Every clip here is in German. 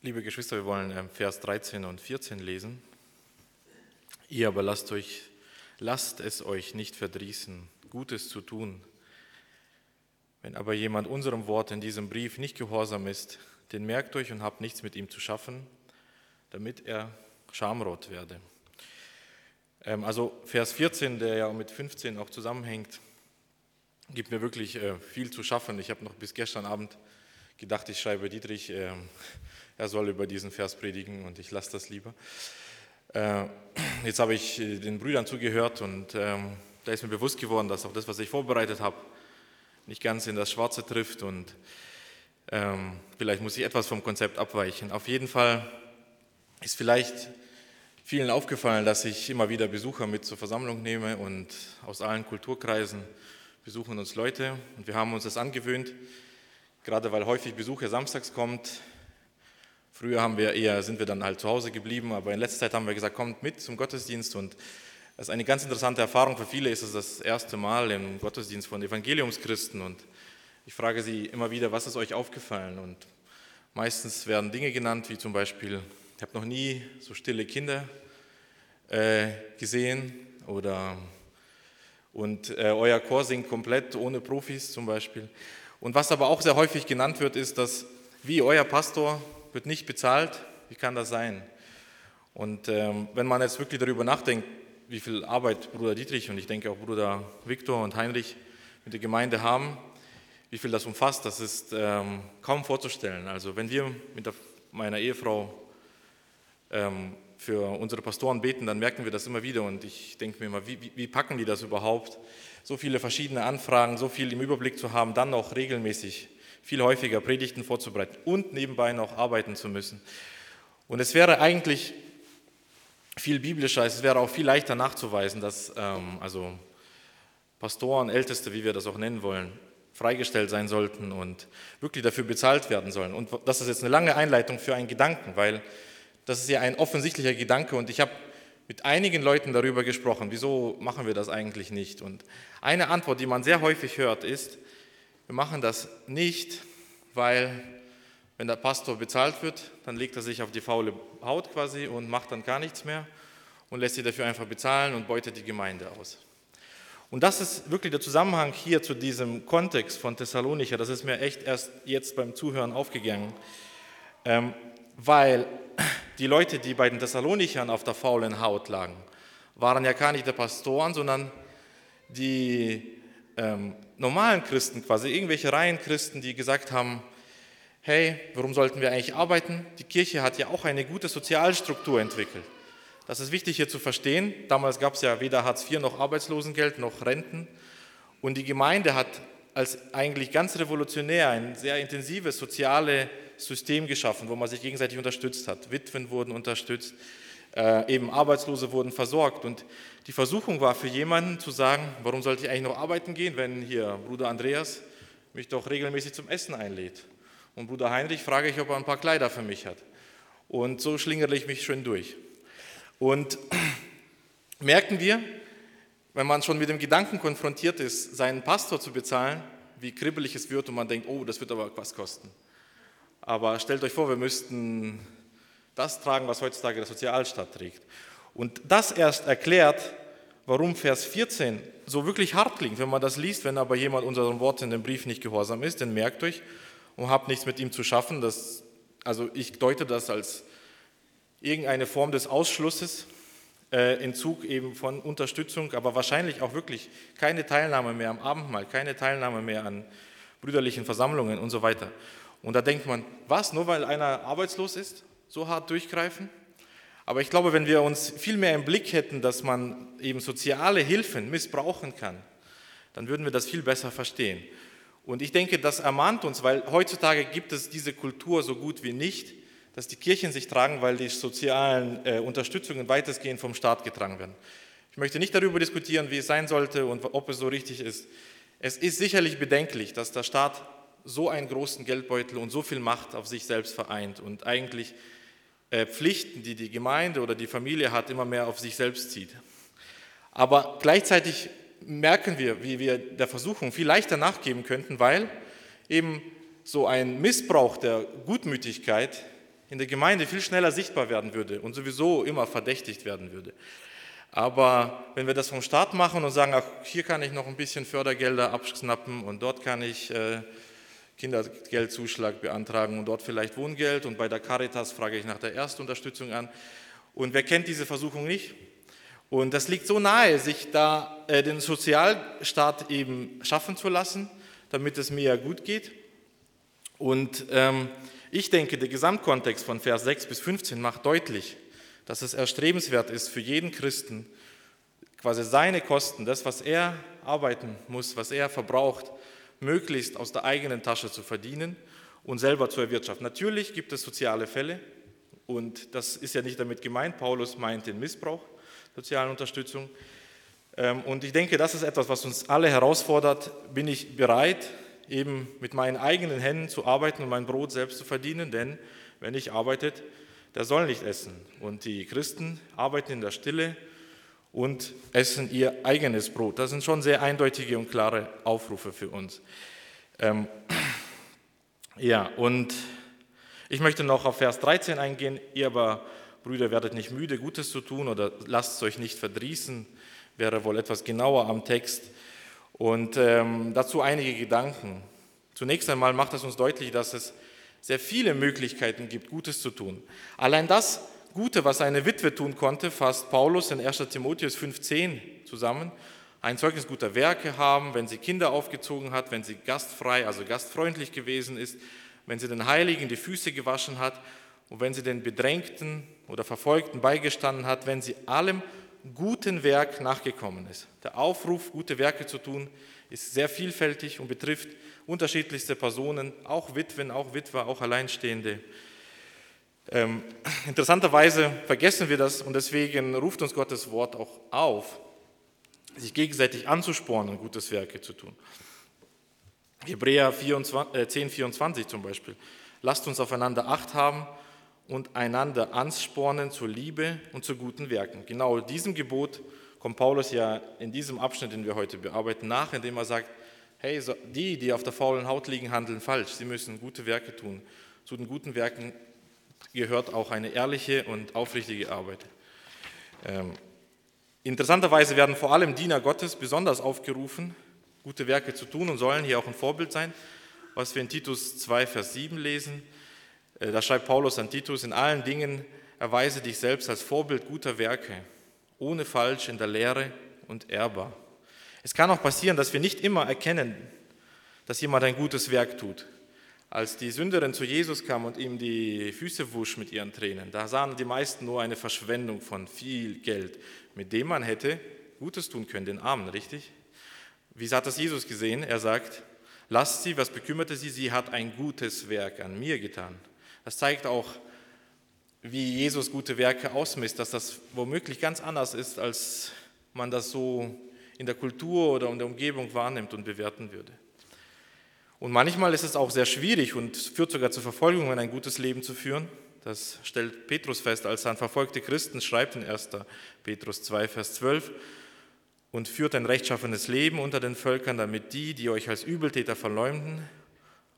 Liebe Geschwister, wir wollen ähm, Vers 13 und 14 lesen. Ihr aber lasst euch, lasst es euch nicht verdrießen, Gutes zu tun. Wenn aber jemand unserem Wort in diesem Brief nicht gehorsam ist, den merkt euch und habt nichts mit ihm zu schaffen, damit er schamrot werde. Ähm, also Vers 14, der ja mit 15 auch zusammenhängt, gibt mir wirklich äh, viel zu schaffen. Ich habe noch bis gestern Abend gedacht, ich schreibe Dietrich, ähm, er soll über diesen Vers predigen und ich lasse das lieber. Äh, jetzt habe ich äh, den Brüdern zugehört und ähm, da ist mir bewusst geworden, dass auch das, was ich vorbereitet habe, nicht ganz in das Schwarze trifft und vielleicht muss ich etwas vom Konzept abweichen. Auf jeden Fall ist vielleicht vielen aufgefallen, dass ich immer wieder Besucher mit zur Versammlung nehme und aus allen Kulturkreisen besuchen uns Leute und wir haben uns das angewöhnt, gerade weil häufig Besucher samstags kommt. Früher haben wir eher, sind wir dann halt zu Hause geblieben, aber in letzter Zeit haben wir gesagt, kommt mit zum Gottesdienst und das ist eine ganz interessante Erfahrung. Für viele ist es das erste Mal im Gottesdienst von Evangeliumschristen und ich frage sie immer wieder, was ist euch aufgefallen? Und meistens werden Dinge genannt, wie zum Beispiel, ich habe noch nie so stille Kinder äh, gesehen oder und äh, euer Chor singt komplett ohne Profis zum Beispiel. Und was aber auch sehr häufig genannt wird, ist, dass wie euer Pastor wird nicht bezahlt. Wie kann das sein? Und ähm, wenn man jetzt wirklich darüber nachdenkt, wie viel Arbeit Bruder Dietrich und ich denke auch Bruder Viktor und Heinrich mit der Gemeinde haben, wie viel das umfasst, das ist ähm, kaum vorzustellen. Also wenn wir mit der, meiner Ehefrau ähm, für unsere Pastoren beten, dann merken wir das immer wieder. Und ich denke mir immer, wie, wie, packen die das überhaupt? So viele verschiedene Anfragen, so viel im Überblick zu haben, dann noch regelmäßig, viel häufiger Predigten vorzubereiten und nebenbei noch arbeiten zu müssen. Und es wäre eigentlich viel biblischer, es wäre auch viel leichter nachzuweisen, dass ähm, also Pastoren, Älteste, wie wir das auch nennen wollen, freigestellt sein sollten und wirklich dafür bezahlt werden sollen. Und das ist jetzt eine lange Einleitung für einen Gedanken, weil das ist ja ein offensichtlicher Gedanke und ich habe mit einigen Leuten darüber gesprochen, wieso machen wir das eigentlich nicht? Und eine Antwort, die man sehr häufig hört, ist, wir machen das nicht, weil wenn der Pastor bezahlt wird, dann legt er sich auf die faule Haut quasi und macht dann gar nichts mehr und lässt sie dafür einfach bezahlen und beutet die Gemeinde aus. Und das ist wirklich der Zusammenhang hier zu diesem Kontext von Thessalonicher. Das ist mir echt erst jetzt beim Zuhören aufgegangen, ähm, weil die Leute, die bei den Thessalonichern auf der faulen Haut lagen, waren ja gar nicht der Pastoren, sondern die ähm, normalen Christen, quasi irgendwelche Reihenchristen, die gesagt haben, hey, warum sollten wir eigentlich arbeiten? Die Kirche hat ja auch eine gute Sozialstruktur entwickelt. Das ist wichtig hier zu verstehen. Damals gab es ja weder Hartz IV noch Arbeitslosengeld noch Renten. Und die Gemeinde hat als eigentlich ganz revolutionär ein sehr intensives soziale System geschaffen, wo man sich gegenseitig unterstützt hat. Witwen wurden unterstützt, äh, eben Arbeitslose wurden versorgt. Und die Versuchung war für jemanden zu sagen, warum sollte ich eigentlich noch arbeiten gehen, wenn hier Bruder Andreas mich doch regelmäßig zum Essen einlädt. Und Bruder Heinrich frage ich, ob er ein paar Kleider für mich hat. Und so schlingere ich mich schön durch. Und merken wir, wenn man schon mit dem Gedanken konfrontiert ist, seinen Pastor zu bezahlen, wie kribbelig es wird und man denkt, oh, das wird aber was kosten. Aber stellt euch vor, wir müssten das tragen, was heutzutage der Sozialstaat trägt. Und das erst erklärt, warum Vers 14 so wirklich hart klingt, wenn man das liest, wenn aber jemand unseren Worten in dem Brief nicht gehorsam ist, dann merkt euch und habt nichts mit ihm zu schaffen. Das, also ich deute das als irgendeine Form des Ausschlusses, äh, Entzug eben von Unterstützung, aber wahrscheinlich auch wirklich keine Teilnahme mehr am Abendmahl, keine Teilnahme mehr an brüderlichen Versammlungen und so weiter. Und da denkt man, was, nur weil einer arbeitslos ist, so hart durchgreifen? Aber ich glaube, wenn wir uns viel mehr im Blick hätten, dass man eben soziale Hilfen missbrauchen kann, dann würden wir das viel besser verstehen. Und ich denke, das ermahnt uns, weil heutzutage gibt es diese Kultur so gut wie nicht, dass die Kirchen sich tragen, weil die sozialen äh, Unterstützungen weitestgehend vom Staat getragen werden. Ich möchte nicht darüber diskutieren, wie es sein sollte und ob es so richtig ist. Es ist sicherlich bedenklich, dass der Staat so einen großen Geldbeutel und so viel Macht auf sich selbst vereint und eigentlich Pflichten, die die Gemeinde oder die Familie hat, immer mehr auf sich selbst zieht. Aber gleichzeitig merken wir, wie wir der Versuchung viel leichter nachgeben könnten, weil eben so ein Missbrauch der Gutmütigkeit in der Gemeinde viel schneller sichtbar werden würde und sowieso immer verdächtigt werden würde. Aber wenn wir das vom Staat machen und sagen, ach, hier kann ich noch ein bisschen Fördergelder abschnappen und dort kann ich äh, Kindergeldzuschlag beantragen und dort vielleicht Wohngeld und bei der Caritas frage ich nach der Erstunterstützung an. Und wer kennt diese Versuchung nicht? Und das liegt so nahe, sich da äh, den Sozialstaat eben schaffen zu lassen, damit es mir gut geht. Und ähm, ich denke, der Gesamtkontext von Vers 6 bis 15 macht deutlich, dass es erstrebenswert ist für jeden Christen, quasi seine Kosten, das, was er arbeiten muss, was er verbraucht, möglichst aus der eigenen Tasche zu verdienen und selber zu erwirtschaften. Natürlich gibt es soziale Fälle und das ist ja nicht damit gemeint. Paulus meint den Missbrauch sozialen Unterstützung. Ähm, und ich denke, das ist etwas, was uns alle herausfordert. Bin ich bereit, eben mit meinen eigenen Händen zu arbeiten und mein Brot selbst zu verdienen? Denn wenn ich arbeitet, der soll nicht essen. Und die Christen arbeiten in der Stille und essen ihr eigenes Brot. Das sind schon sehr eindeutige und klare Aufrufe für uns. Ähm, ja, und ich möchte noch auf Vers 13 eingehen. Ihr aber Brüder, werdet nicht müde, Gutes zu tun oder lasst es euch nicht verdrießen, wäre wohl etwas genauer am Text. Und ähm, dazu einige Gedanken. Zunächst einmal macht es uns deutlich, dass es sehr viele Möglichkeiten gibt, Gutes zu tun. Allein das Gute, was eine Witwe tun konnte, fasst Paulus in 1 Timotheus 5,10 zusammen. Ein Zeugnis guter Werke haben, wenn sie Kinder aufgezogen hat, wenn sie gastfrei, also gastfreundlich gewesen ist, wenn sie den Heiligen die Füße gewaschen hat und wenn sie den Bedrängten oder Verfolgten beigestanden hat, wenn sie allem guten Werk nachgekommen ist. Der Aufruf, gute Werke zu tun, ist sehr vielfältig und betrifft unterschiedlichste Personen, auch Witwen, auch Witwer, auch Alleinstehende. Ähm, interessanterweise vergessen wir das und deswegen ruft uns Gottes Wort auch auf, sich gegenseitig anzuspornen, gutes Werke zu tun. Hebräer 24, 10, 24 zum Beispiel. Lasst uns aufeinander Acht haben und einander anspornen zur Liebe und zu guten Werken. Genau diesem Gebot kommt Paulus ja in diesem Abschnitt, den wir heute bearbeiten, nach, indem er sagt, hey, die, die auf der faulen Haut liegen, handeln falsch. Sie müssen gute Werke tun. Zu den guten Werken gehört auch eine ehrliche und aufrichtige Arbeit. Ähm, interessanterweise werden vor allem Diener Gottes besonders aufgerufen, gute Werke zu tun und sollen hier auch ein Vorbild sein, was wir in Titus 2, Vers 7 lesen. Äh, da schreibt Paulus an Titus, in allen Dingen erweise dich selbst als Vorbild guter Werke, ohne Falsch in der Lehre und ehrbar. Es kann auch passieren, dass wir nicht immer erkennen, dass jemand ein gutes Werk tut. Als die Sünderin zu Jesus kam und ihm die Füße wusch mit ihren Tränen, da sahen die meisten nur eine Verschwendung von viel Geld, mit dem man hätte Gutes tun können, den Armen, richtig? Wie hat das Jesus gesehen? Er sagt, lasst sie, was bekümmerte sie? Sie hat ein gutes Werk an mir getan. Das zeigt auch, wie Jesus gute Werke ausmisst, dass das womöglich ganz anders ist, als man das so in der Kultur oder in der Umgebung wahrnimmt und bewerten würde. Und manchmal ist es auch sehr schwierig und führt sogar zur Verfolgung, ein gutes Leben zu führen. Das stellt Petrus fest, als er an verfolgte Christen schreibt in 1. Petrus 2, Vers 12 und führt ein rechtschaffenes Leben unter den Völkern, damit die, die euch als Übeltäter verleumden,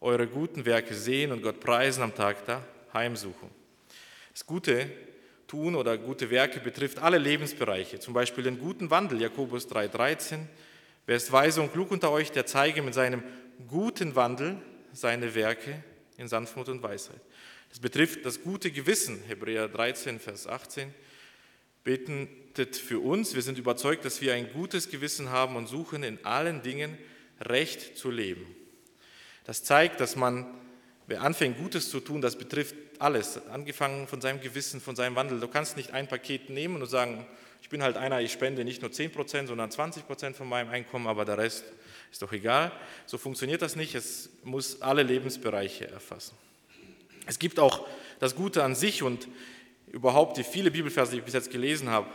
eure guten Werke sehen und Gott preisen am Tag der Heimsuchung. Das gute Tun oder gute Werke betrifft alle Lebensbereiche, zum Beispiel den guten Wandel, Jakobus 3,13. Wer ist weise und klug unter euch, der zeige mit seinem guten Wandel seine Werke in Sanftmut und Weisheit. Das betrifft das gute Gewissen, Hebräer 13, Vers 18. Betet für uns, wir sind überzeugt, dass wir ein gutes Gewissen haben und suchen in allen Dingen recht zu leben. Das zeigt, dass man, wer anfängt, Gutes zu tun, das betrifft alles, angefangen von seinem Gewissen, von seinem Wandel. Du kannst nicht ein Paket nehmen und sagen, ich bin halt einer, ich spende nicht nur 10% sondern 20% von meinem Einkommen, aber der Rest ist doch egal. So funktioniert das nicht. Es muss alle Lebensbereiche erfassen. Es gibt auch das Gute an sich und überhaupt die viele Bibelverse, die ich bis jetzt gelesen habe,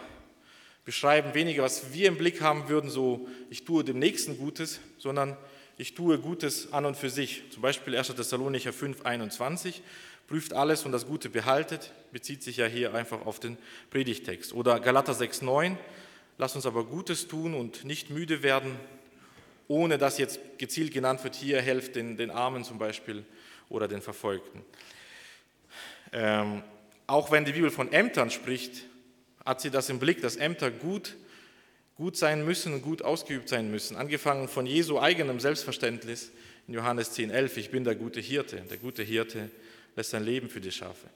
beschreiben weniger, was wir im Blick haben würden, so ich tue dem Nächsten Gutes, sondern ich tue Gutes an und für sich. Zum Beispiel 1. Thessalonicher 5, 21, prüft alles und das Gute behaltet, bezieht sich ja hier einfach auf den Predigtext. Oder Galater 6, 9, lasst uns aber Gutes tun und nicht müde werden, ohne dass jetzt gezielt genannt wird, hier helft den, den Armen zum Beispiel oder den Verfolgten. Ähm, auch wenn die Bibel von Ämtern spricht, hat sie das im Blick, dass Ämter gut, gut sein müssen und gut ausgeübt sein müssen. Angefangen von Jesu eigenem Selbstverständnis in Johannes 10, 11, ich bin der gute Hirte. Der gute Hirte lässt sein Leben für die Schafe.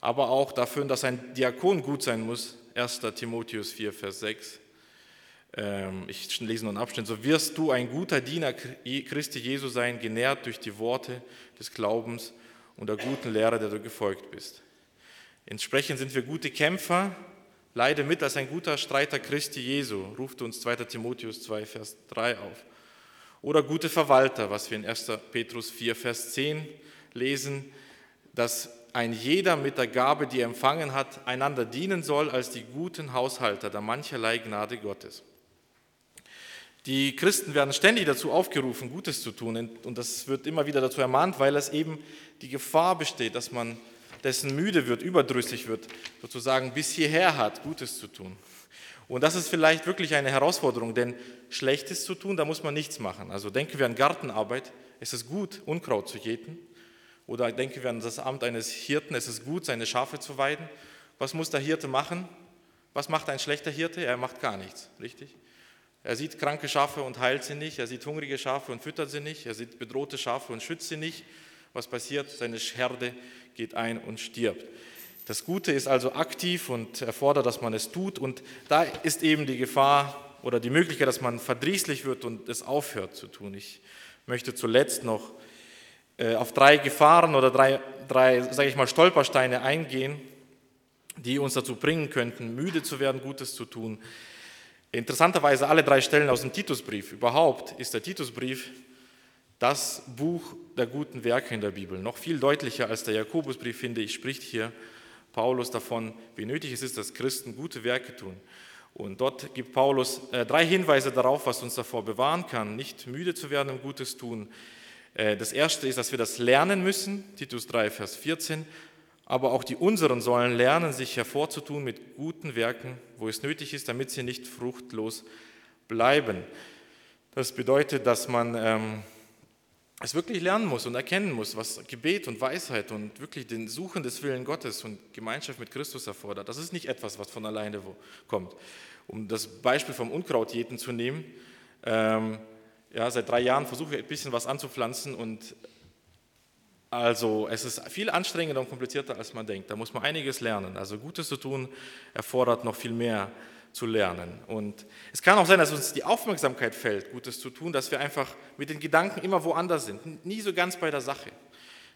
Aber auch dafür, dass ein Diakon gut sein muss, 1. Timotheus 4, Vers 6. Ähm, ich lese nur einen Abschnitt. So wirst du ein guter Diener Christi Jesu sein, genährt durch die Worte des Glaubens und der guten Lehre, der du gefolgt bist. Entsprechend sind wir gute Kämpfer, leide mit als ein guter Streiter Christi Jesu, ruft uns 2. Timotheus 2, Vers 3 auf. Oder gute Verwalter, was wir in 1. Petrus 4, Vers 10 lesen, dass ein jeder mit der Gabe, die er empfangen hat, einander dienen soll als die guten Haushalter der mancherlei Gnade Gottes. Die Christen werden ständig dazu aufgerufen, Gutes zu tun und das wird immer wieder dazu ermahnt, weil es eben die Gefahr besteht, dass man dessen müde wird, überdrüssig wird, sozusagen bis hierher hat, Gutes zu tun. Und das ist vielleicht wirklich eine Herausforderung, denn Schlechtes zu tun, da muss man nichts machen. Also denken wir an Gartenarbeit, es ist gut, Unkraut zu jäten. Oder denken wir an das Amt eines Hirten, es ist gut, seine Schafe zu weiden. Was muss der Hirte machen? Was macht ein schlechter Hirte? Er macht gar nichts, richtig? Er sieht kranke Schafe und heilt sie nicht, er sieht hungrige Schafe und füttert sie nicht, er sieht bedrohte Schafe und schützt sie nicht. Was passiert? Seine Herde geht ein und stirbt. Das Gute ist also aktiv und erfordert, dass man es tut. Und da ist eben die Gefahr oder die Möglichkeit, dass man verdrießlich wird und es aufhört zu tun. Ich möchte zuletzt noch auf drei Gefahren oder drei, drei sage ich mal, Stolpersteine eingehen, die uns dazu bringen könnten, müde zu werden, Gutes zu tun. Interessanterweise alle drei Stellen aus dem Titusbrief. Überhaupt ist der Titusbrief das Buch der guten Werke in der Bibel. Noch viel deutlicher als der Jakobusbrief, finde ich, spricht hier Paulus davon, wie nötig es ist, dass Christen gute Werke tun. Und dort gibt Paulus äh, drei Hinweise darauf, was uns davor bewahren kann, nicht müde zu werden im Gutes tun. Äh, das erste ist, dass wir das lernen müssen, Titus 3, Vers 14. Aber auch die unseren sollen lernen, sich hervorzutun mit guten Werken, wo es nötig ist, damit sie nicht fruchtlos bleiben. Das bedeutet, dass man ähm, es wirklich lernen muss und erkennen muss, was Gebet und Weisheit und wirklich den Suchen des Willen Gottes und Gemeinschaft mit Christus erfordert. Das ist nicht etwas, was von alleine kommt. Um das Beispiel vom Unkrautjäten zu nehmen, ähm, ja, seit drei Jahren versuche ich ein bisschen was anzupflanzen und also es ist viel anstrengender und komplizierter, als man denkt. Da muss man einiges lernen. Also Gutes zu tun erfordert noch viel mehr zu lernen. Und es kann auch sein, dass uns die Aufmerksamkeit fällt, Gutes zu tun, dass wir einfach mit den Gedanken immer woanders sind, nie so ganz bei der Sache.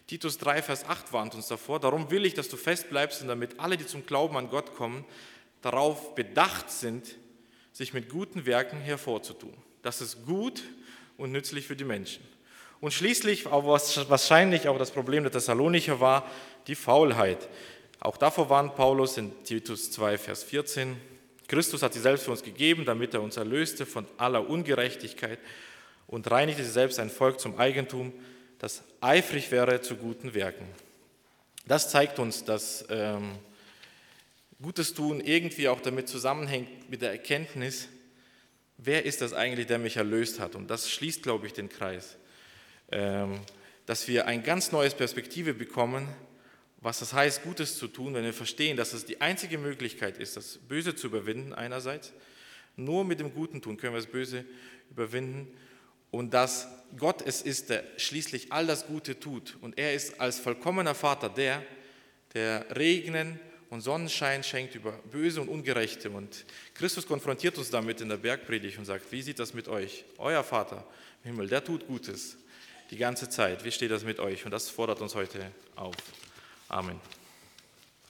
Titus 3, Vers 8 warnt uns davor, darum will ich, dass du fest bleibst und damit alle, die zum Glauben an Gott kommen, darauf bedacht sind, sich mit guten Werken hervorzutun. Das ist gut und nützlich für die Menschen. Und schließlich, was wahrscheinlich auch das Problem der Thessalonicher war, die Faulheit. Auch davor warnt Paulus in Titus 2, Vers 14. Christus hat sie selbst für uns gegeben, damit er uns erlöste von aller Ungerechtigkeit und reinigte sie selbst ein Volk zum Eigentum, das eifrig wäre zu guten Werken. Das zeigt uns, dass ähm, Gutes tun irgendwie auch damit zusammenhängt mit der Erkenntnis, wer ist das eigentlich, der mich erlöst hat. Und das schließt, glaube ich, den Kreis, ähm, dass wir eine ganz neue Perspektive bekommen was das heißt, Gutes zu tun, wenn wir verstehen, dass es die einzige Möglichkeit ist, das Böse zu überwinden einerseits. Nur mit dem Guten tun können wir das Böse überwinden und dass Gott es ist, der schließlich all das Gute tut. Und er ist als vollkommener Vater der, der Regnen und Sonnenschein schenkt über Böse und Ungerechte. Und Christus konfrontiert uns damit in der Bergpredigt und sagt, wie sieht das mit euch? Euer Vater im Himmel, der tut Gutes die ganze Zeit. Wie steht das mit euch? Und das fordert uns heute auf. Amen.